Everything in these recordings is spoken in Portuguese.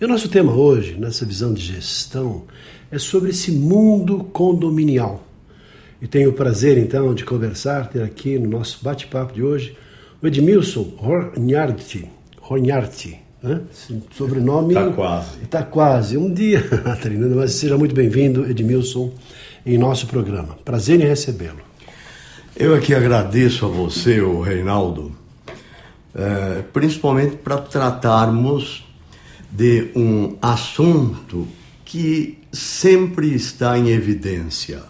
E o nosso tema hoje, nessa visão de gestão, é sobre esse mundo condominial. E tenho o prazer, então, de conversar, ter aqui no nosso bate-papo de hoje o Edmilson Hornhardt. Hornhardt, né? sobrenome... Está quase. Está quase. Um dia, treinando, mas seja muito bem-vindo, Edmilson, em nosso programa. Prazer em recebê-lo. Eu aqui agradeço a você, o Reinaldo, é, principalmente para tratarmos de um assunto que sempre está em evidência.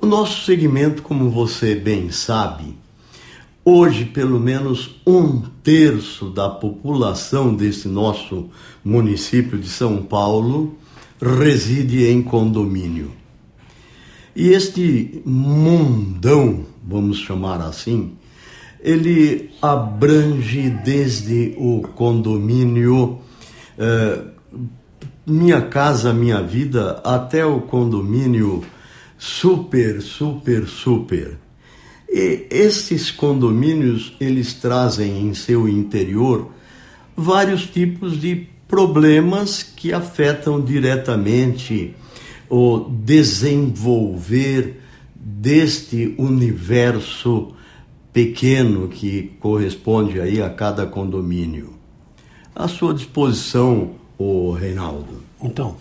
O nosso segmento, como você bem sabe, hoje pelo menos um terço da população desse nosso município de São Paulo reside em condomínio. E este mundão, vamos chamar assim, ele abrange desde o condomínio eh, Minha Casa Minha Vida até o condomínio super, super, super. E esses condomínios, eles trazem em seu interior vários tipos de problemas que afetam diretamente o desenvolver deste universo pequeno que corresponde aí a cada condomínio. À sua disposição, o Reinaldo. Então,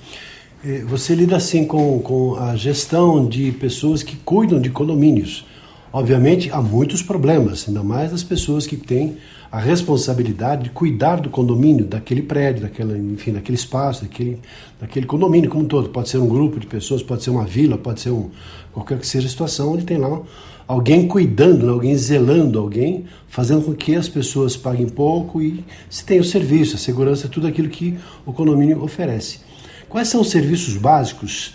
eh, você lida assim com, com a gestão de pessoas que cuidam de condomínios. Obviamente, há muitos problemas, ainda mais das pessoas que têm a responsabilidade de cuidar do condomínio, daquele prédio, daquela, enfim, daquele espaço, daquele, daquele condomínio como um todo. Pode ser um grupo de pessoas, pode ser uma vila, pode ser um, qualquer que seja a situação onde tem lá alguém cuidando, né, alguém zelando, alguém fazendo com que as pessoas paguem pouco e se tenha o serviço, a segurança, tudo aquilo que o condomínio oferece. Quais são os serviços básicos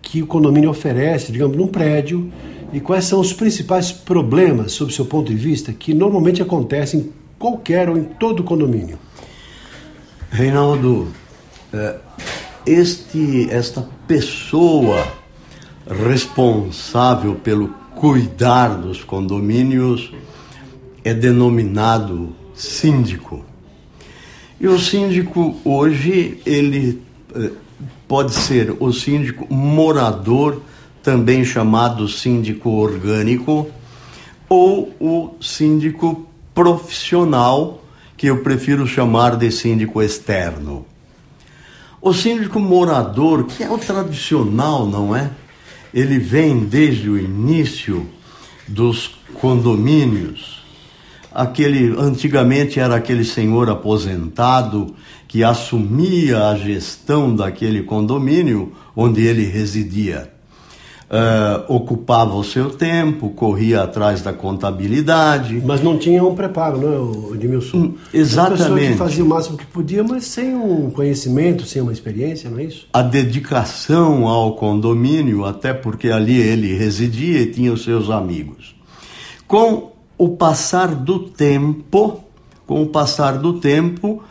que o condomínio oferece, digamos, num prédio e quais são os principais problemas, sob seu ponto de vista, que normalmente acontecem qualquer ou em todo condomínio. Reinaldo, é, este, esta pessoa responsável pelo cuidar dos condomínios é denominado síndico. E o síndico hoje ele é, pode ser o síndico morador, também chamado síndico orgânico, ou o síndico profissional, que eu prefiro chamar de síndico externo. O síndico morador, que é o tradicional, não é? Ele vem desde o início dos condomínios. Aquele antigamente era aquele senhor aposentado que assumia a gestão daquele condomínio onde ele residia uh, ocupava o seu tempo, corria atrás da contabilidade. Mas não tinha um preparo, não é, Edmilson? Hum, exatamente. Uma pessoa que fazia o máximo que podia, mas sem um conhecimento, sem uma experiência, não é isso? A dedicação ao condomínio, até porque ali ele residia e tinha os seus amigos. Com o passar do tempo, com o passar do tempo,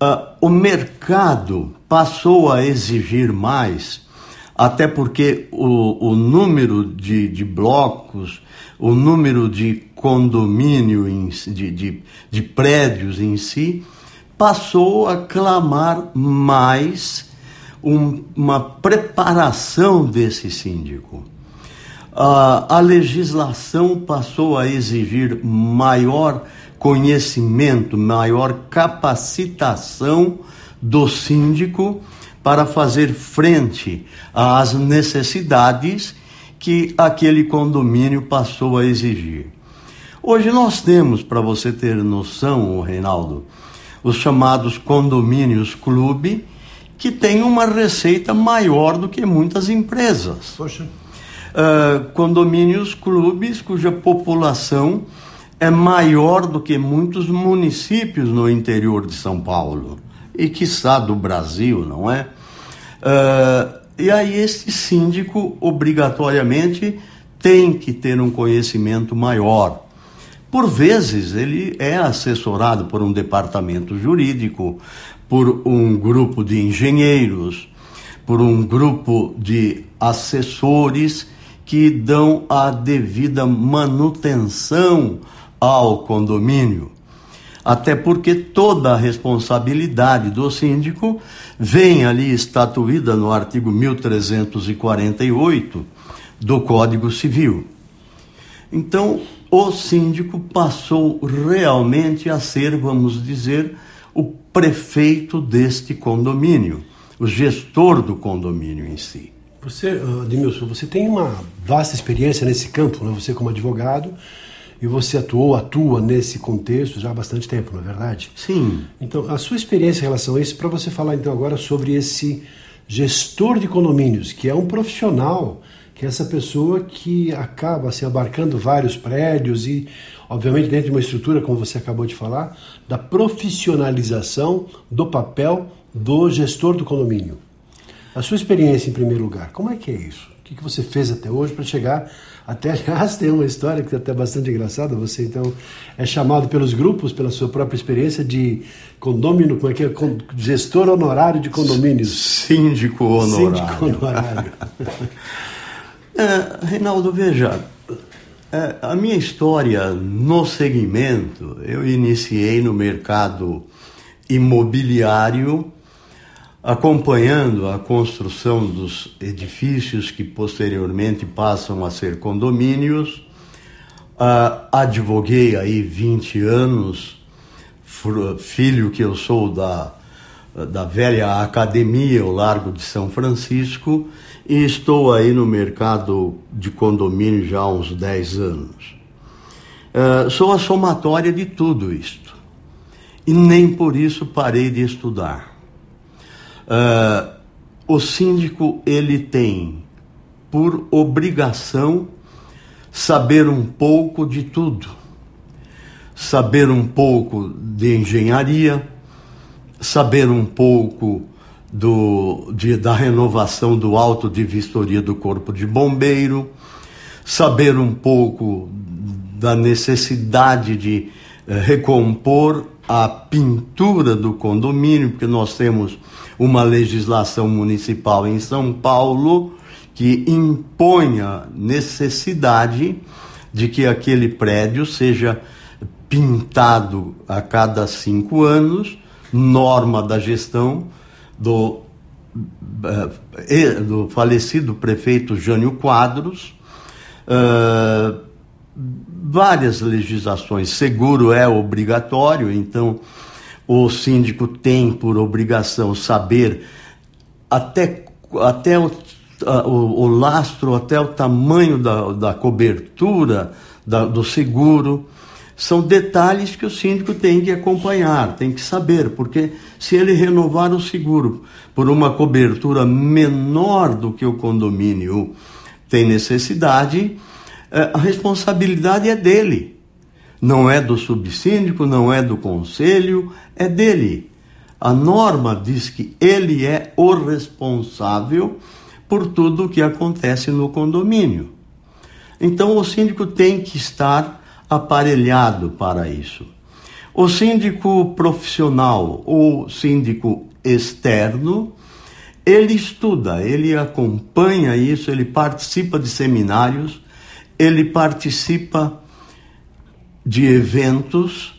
uh, o mercado passou a exigir mais até porque o, o número de, de blocos, o número de condomínio, em, de, de, de prédios em si, passou a clamar mais um, uma preparação desse síndico. a legislação passou a exigir maior conhecimento, maior capacitação do síndico para fazer frente às necessidades que aquele condomínio passou a exigir. Hoje nós temos, para você ter noção, Reinaldo, os chamados condomínios clube, que têm uma receita maior do que muitas empresas. Poxa. Uh, condomínios clubes cuja população é maior do que muitos municípios no interior de São Paulo e, quiçá, do Brasil, não é? Uh, e aí, este síndico, obrigatoriamente, tem que ter um conhecimento maior. Por vezes, ele é assessorado por um departamento jurídico, por um grupo de engenheiros, por um grupo de assessores que dão a devida manutenção ao condomínio. Até porque toda a responsabilidade do síndico vem ali estatuída no artigo 1348 do Código Civil. Então, o síndico passou realmente a ser, vamos dizer, o prefeito deste condomínio, o gestor do condomínio em si. Você, Admilson, você tem uma vasta experiência nesse campo, né? você como advogado, e você atuou, atua nesse contexto já há bastante tempo, não é verdade? Sim. Então, a sua experiência em relação a isso, para você falar então agora sobre esse gestor de condomínios, que é um profissional, que é essa pessoa que acaba se assim, abarcando vários prédios e, obviamente, dentro de uma estrutura, como você acabou de falar, da profissionalização do papel do gestor do condomínio. A sua experiência, em primeiro lugar, como é que é isso? O que você fez até hoje para chegar até, aliás, tem uma história que é até bastante engraçada. Você, então, é chamado pelos grupos, pela sua própria experiência, de condômino, como é que é? Gestor honorário de condomínios. Síndico honorário. Síndico honorário. é, Reinaldo, veja, é, a minha história no segmento, eu iniciei no mercado imobiliário acompanhando a construção dos edifícios que posteriormente passam a ser condomínios. Uh, advoguei aí 20 anos, filho que eu sou da, da velha academia, o Largo de São Francisco, e estou aí no mercado de condomínio já há uns 10 anos. Uh, sou a somatória de tudo isto. E nem por isso parei de estudar. Uh, o síndico ele tem por obrigação saber um pouco de tudo, saber um pouco de engenharia, saber um pouco do, de, da renovação do auto de vistoria do corpo de bombeiro, saber um pouco da necessidade de eh, recompor a pintura do condomínio, porque nós temos uma legislação municipal em São Paulo que impõe a necessidade de que aquele prédio seja pintado a cada cinco anos, norma da gestão do, eh, do falecido prefeito Jânio Quadros. Uh, várias legislações. Seguro é obrigatório, então o síndico tem por obrigação saber até, até o, o, o lastro, até o tamanho da, da cobertura da, do seguro. São detalhes que o síndico tem que acompanhar, tem que saber, porque se ele renovar o seguro por uma cobertura menor do que o condomínio tem necessidade, eh, a responsabilidade é dele. Não é do subsíndico, não é do conselho, é dele. A norma diz que ele é o responsável por tudo o que acontece no condomínio. Então o síndico tem que estar aparelhado para isso. O síndico profissional ou síndico externo, ele estuda, ele acompanha isso, ele participa de seminários, ele participa de eventos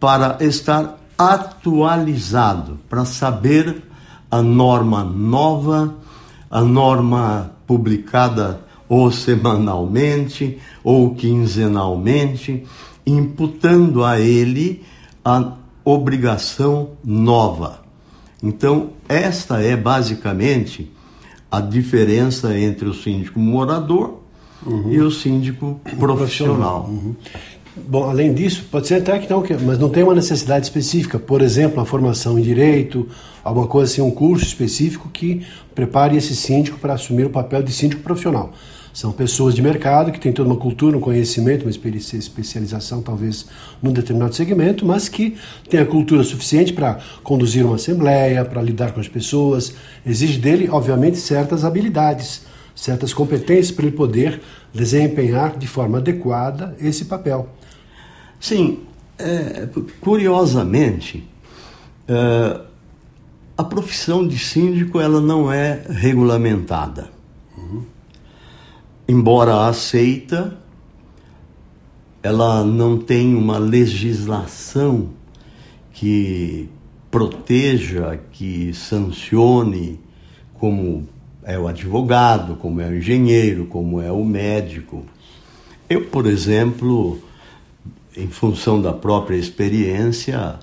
para estar atualizado, para saber a norma nova, a norma publicada ou semanalmente ou quinzenalmente, imputando a ele a obrigação nova. Então, esta é basicamente a diferença entre o síndico morador uhum. e o síndico profissional. Uhum. Bom, além disso, pode ser até que não, mas não tem uma necessidade específica, por exemplo, a formação em direito, alguma coisa assim, um curso específico que prepare esse síndico para assumir o papel de síndico profissional. São pessoas de mercado que têm toda uma cultura, um conhecimento, uma especialização talvez num determinado segmento, mas que têm a cultura suficiente para conduzir uma assembleia, para lidar com as pessoas. Exige dele, obviamente, certas habilidades, certas competências para ele poder desempenhar de forma adequada esse papel. Sim, é, curiosamente, é, a profissão de síndico ela não é regulamentada embora aceita, ela não tem uma legislação que proteja, que sancione, como é o advogado, como é o engenheiro, como é o médico. Eu, por exemplo, em função da própria experiência,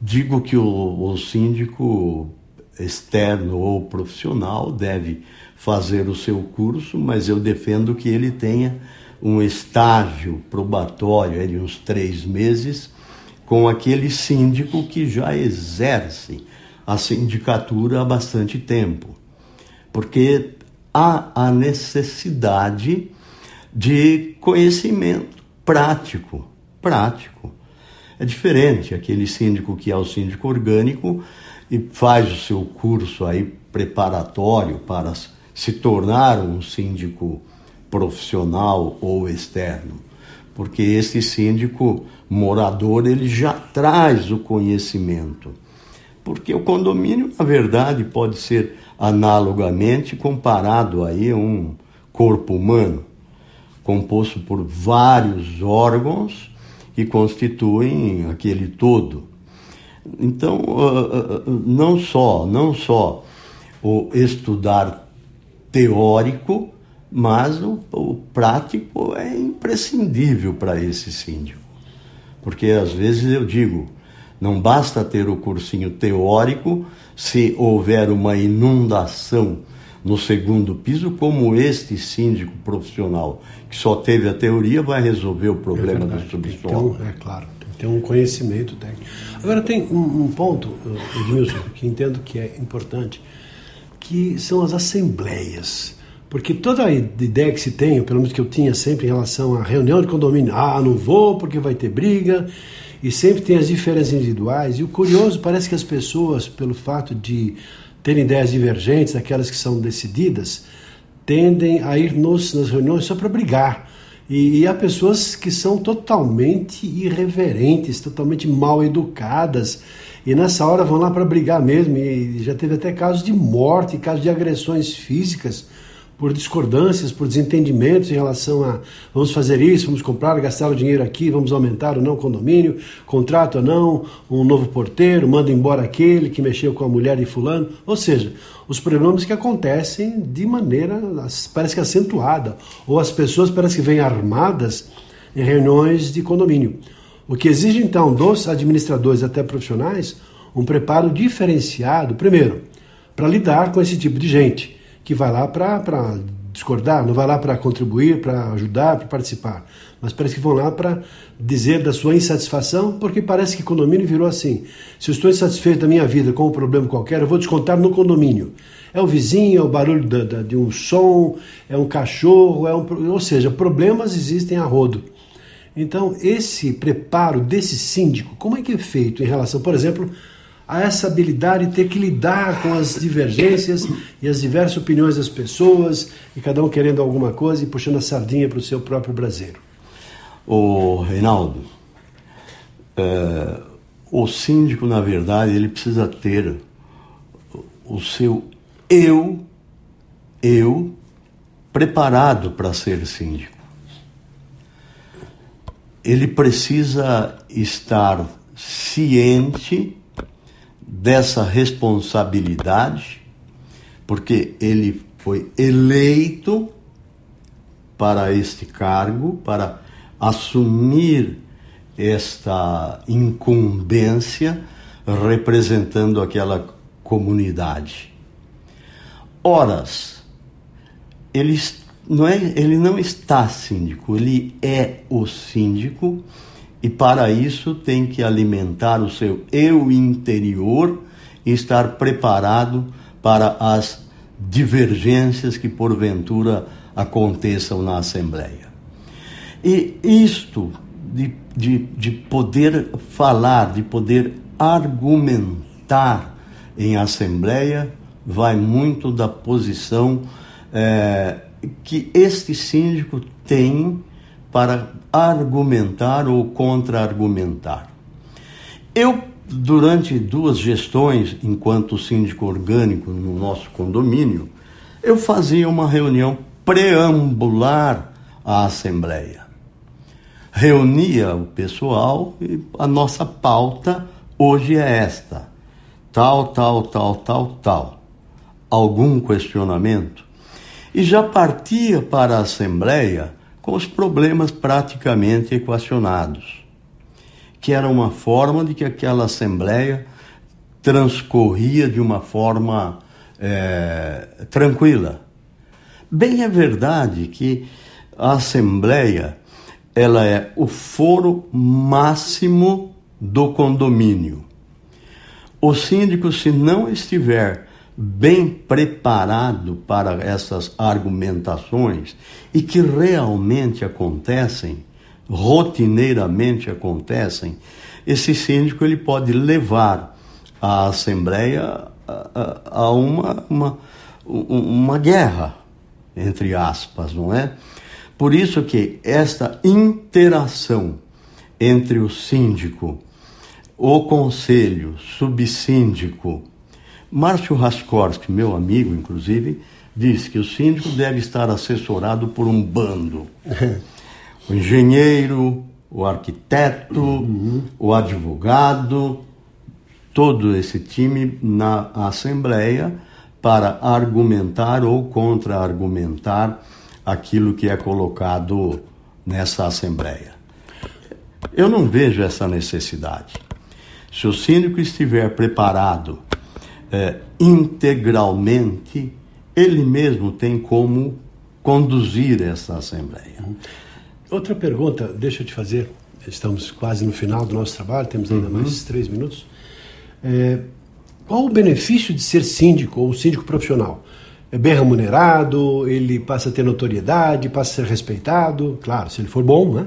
digo que o, o síndico externo ou profissional deve fazer o seu curso, mas eu defendo que ele tenha um estágio probatório de uns três meses com aquele síndico que já exerce a sindicatura há bastante tempo. Porque há a necessidade de conhecimento prático. Prático. É diferente aquele síndico que é o síndico orgânico e faz o seu curso aí preparatório para se tornar um síndico profissional ou externo, porque esse síndico morador ele já traz o conhecimento. Porque o condomínio, na verdade, pode ser analogamente comparado aí a um corpo humano, composto por vários órgãos que constituem aquele todo. Então, ah, ah, ah, não só, não só o estudar teórico, mas o, o prático é imprescindível para esse síndico. Porque às vezes eu digo, não basta ter o cursinho teórico se houver uma inundação no segundo piso, como este síndico profissional que só teve a teoria vai resolver o problema é do subsolo. Então, é claro, tem que ter um conhecimento técnico. Agora tem um, um ponto, Edmilson, que entendo que é importante que são as assembleias. Porque toda a ideia que se tem, pelo menos que eu tinha sempre em relação à reunião de condomínio, ah, não vou porque vai ter briga, e sempre tem as diferenças individuais. E o curioso parece que as pessoas, pelo fato de terem ideias divergentes, aquelas que são decididas, tendem a ir nos, nas reuniões só para brigar. E, e há pessoas que são totalmente irreverentes, totalmente mal educadas e nessa hora vão lá para brigar mesmo. E já teve até casos de morte, casos de agressões físicas por discordâncias, por desentendimentos em relação a vamos fazer isso, vamos comprar, gastar o dinheiro aqui, vamos aumentar ou não o condomínio, contrato ou não, um novo porteiro, manda embora aquele que mexeu com a mulher de fulano. Ou seja, os problemas que acontecem de maneira, parece que acentuada, ou as pessoas parece que vêm armadas em reuniões de condomínio. O que exige então dos administradores até profissionais um preparo diferenciado, primeiro, para lidar com esse tipo de gente que vai lá para discordar, não vai lá para contribuir, para ajudar, para participar, mas parece que vão lá para dizer da sua insatisfação, porque parece que condomínio virou assim. Se eu estou insatisfeito da minha vida com um problema qualquer, eu vou descontar no condomínio. É o vizinho, é o barulho de, de, de um som, é um cachorro, é um, ou seja, problemas existem a rodo. Então, esse preparo desse síndico, como é que é feito em relação, por exemplo, a essa habilidade de ter que lidar com as divergências e as diversas opiniões das pessoas, e cada um querendo alguma coisa e puxando a sardinha para o seu próprio braseiro? O Reinaldo, é, o síndico, na verdade, ele precisa ter o seu eu, eu, preparado para ser síndico ele precisa estar ciente dessa responsabilidade, porque ele foi eleito para este cargo, para assumir esta incumbência representando aquela comunidade. Horas, ele não é, ele não está síndico, ele é o síndico e para isso tem que alimentar o seu eu interior e estar preparado para as divergências que porventura aconteçam na Assembleia. E isto de, de, de poder falar, de poder argumentar em Assembleia, vai muito da posição é, que este síndico tem para argumentar ou contra-argumentar. Eu, durante duas gestões, enquanto síndico orgânico no nosso condomínio, eu fazia uma reunião preambular à Assembleia. Reunia o pessoal e a nossa pauta hoje é esta: tal, tal, tal, tal, tal. Algum questionamento? E já partia para a Assembleia com os problemas praticamente equacionados, que era uma forma de que aquela Assembleia transcorria de uma forma é, tranquila. Bem é verdade que a Assembleia ela é o foro máximo do condomínio. O síndico, se não estiver bem preparado para essas argumentações e que realmente acontecem, rotineiramente acontecem, esse síndico ele pode levar a Assembleia a, uma, uma, uma guerra, entre aspas, não é? Por isso que esta interação entre o síndico, o conselho, subsíndico, Márcio Raskorski, meu amigo, inclusive, disse que o síndico deve estar assessorado por um bando. o engenheiro, o arquiteto, uhum. o advogado, todo esse time na Assembleia para argumentar ou contra-argumentar aquilo que é colocado nessa Assembleia. Eu não vejo essa necessidade. Se o síndico estiver preparado é, integralmente, ele mesmo tem como conduzir essa Assembleia. Outra pergunta, deixa eu te fazer. Estamos quase no final do nosso trabalho, temos ainda uhum. mais três minutos. É, qual o benefício de ser síndico ou síndico profissional? É bem remunerado, ele passa a ter notoriedade, passa a ser respeitado, claro, se ele for bom, né?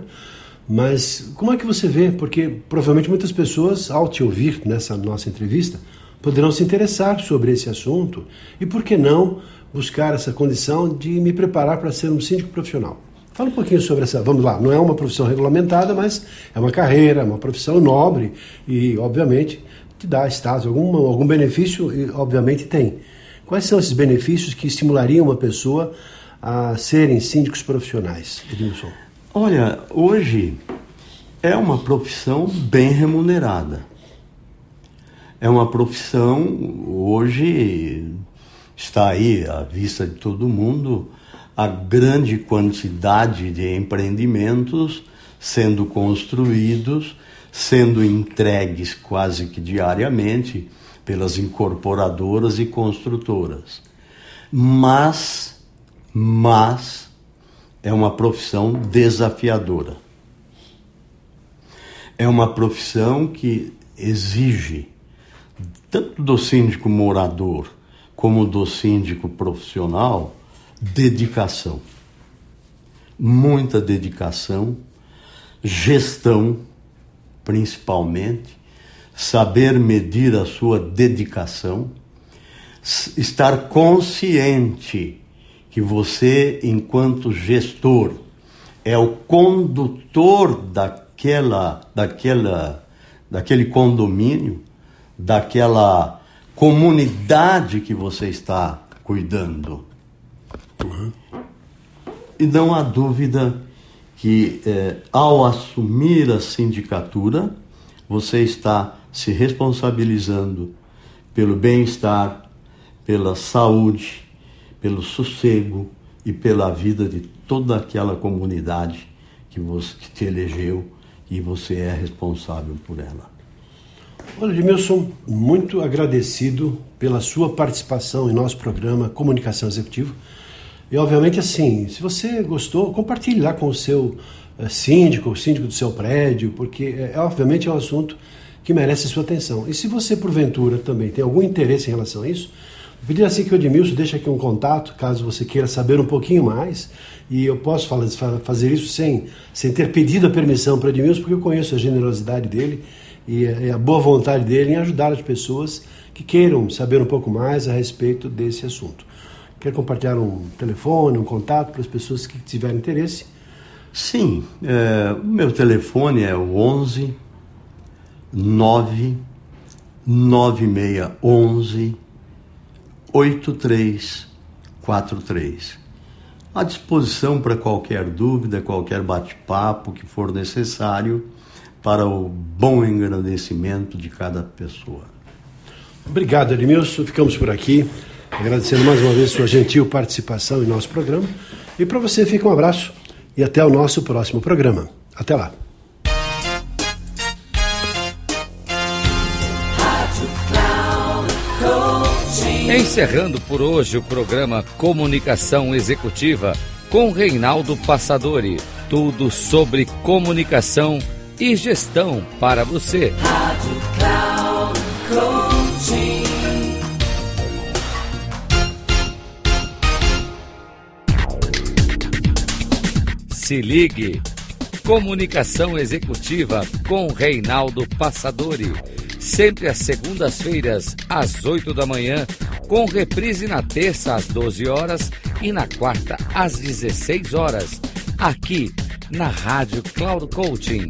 Mas como é que você vê? Porque provavelmente muitas pessoas, ao te ouvir nessa nossa entrevista, poderão se interessar sobre esse assunto e, por que não, buscar essa condição de me preparar para ser um síndico profissional. Fala um pouquinho sobre essa. Vamos lá, não é uma profissão regulamentada, mas é uma carreira, uma profissão nobre e, obviamente, te dá status, algum, algum benefício, e, obviamente, tem. Quais são esses benefícios que estimulariam uma pessoa a serem síndicos profissionais, Edmilson? Olha, hoje é uma profissão bem remunerada é uma profissão, hoje está aí à vista de todo mundo, a grande quantidade de empreendimentos sendo construídos, sendo entregues quase que diariamente pelas incorporadoras e construtoras. Mas, mas, é uma profissão desafiadora. É uma profissão que exige tanto do síndico morador como do síndico profissional, dedicação. Muita dedicação, gestão, principalmente, saber medir a sua dedicação, estar consciente que você, enquanto gestor, é o condutor daquela, daquela, daquele condomínio daquela comunidade que você está cuidando. Uhum. E não há dúvida que é, ao assumir a sindicatura, você está se responsabilizando pelo bem-estar, pela saúde, pelo sossego e pela vida de toda aquela comunidade que você que te elegeu e você é responsável por ela. Olha, Edmilson, muito agradecido pela sua participação em nosso programa Comunicação Executiva. E, obviamente, assim, se você gostou, compartilhe lá com o seu uh, síndico, o síndico do seu prédio, porque, é, é, obviamente, é um assunto que merece sua atenção. E se você, porventura, também tem algum interesse em relação a isso, Pedir assim que o Edmilson deixe aqui um contato, caso você queira saber um pouquinho mais. E eu posso fazer isso sem, sem ter pedido a permissão para o Edmilson, porque eu conheço a generosidade dele e a boa vontade dele em ajudar as pessoas que queiram saber um pouco mais a respeito desse assunto. Quer compartilhar um telefone, um contato para as pessoas que tiverem interesse? Sim, é, o meu telefone é o 11 9 9611 8343. À disposição para qualquer dúvida, qualquer bate-papo que for necessário para o bom engrandecimento de cada pessoa. Obrigado, Edmilson. Ficamos por aqui, agradecendo mais uma vez sua gentil participação em nosso programa. E para você fica um abraço e até o nosso próximo programa. Até lá. Encerrando por hoje o programa Comunicação Executiva com Reinaldo Passadori. Tudo sobre comunicação e gestão para você. Rádio Cloud Coaching. Se ligue. Comunicação Executiva com Reinaldo Passadori. Sempre às segundas-feiras, às 8 da manhã com reprise na terça às 12 horas e na quarta às 16 horas, aqui na Rádio Cloud Coaching.